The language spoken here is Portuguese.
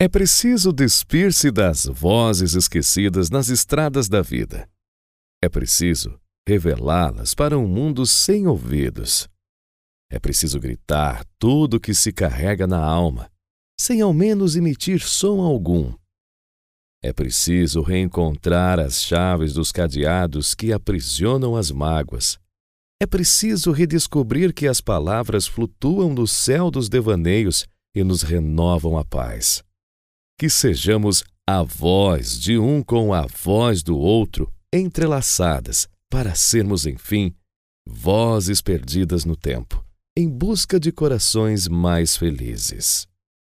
É preciso despir-se das vozes esquecidas nas estradas da vida. É preciso revelá-las para um mundo sem ouvidos. É preciso gritar tudo o que se carrega na alma, sem ao menos emitir som algum. É preciso reencontrar as chaves dos cadeados que aprisionam as mágoas. É preciso redescobrir que as palavras flutuam no céu dos devaneios e nos renovam a paz. Que sejamos a voz de um com a voz do outro entrelaçadas, para sermos, enfim, vozes perdidas no tempo, em busca de corações mais felizes.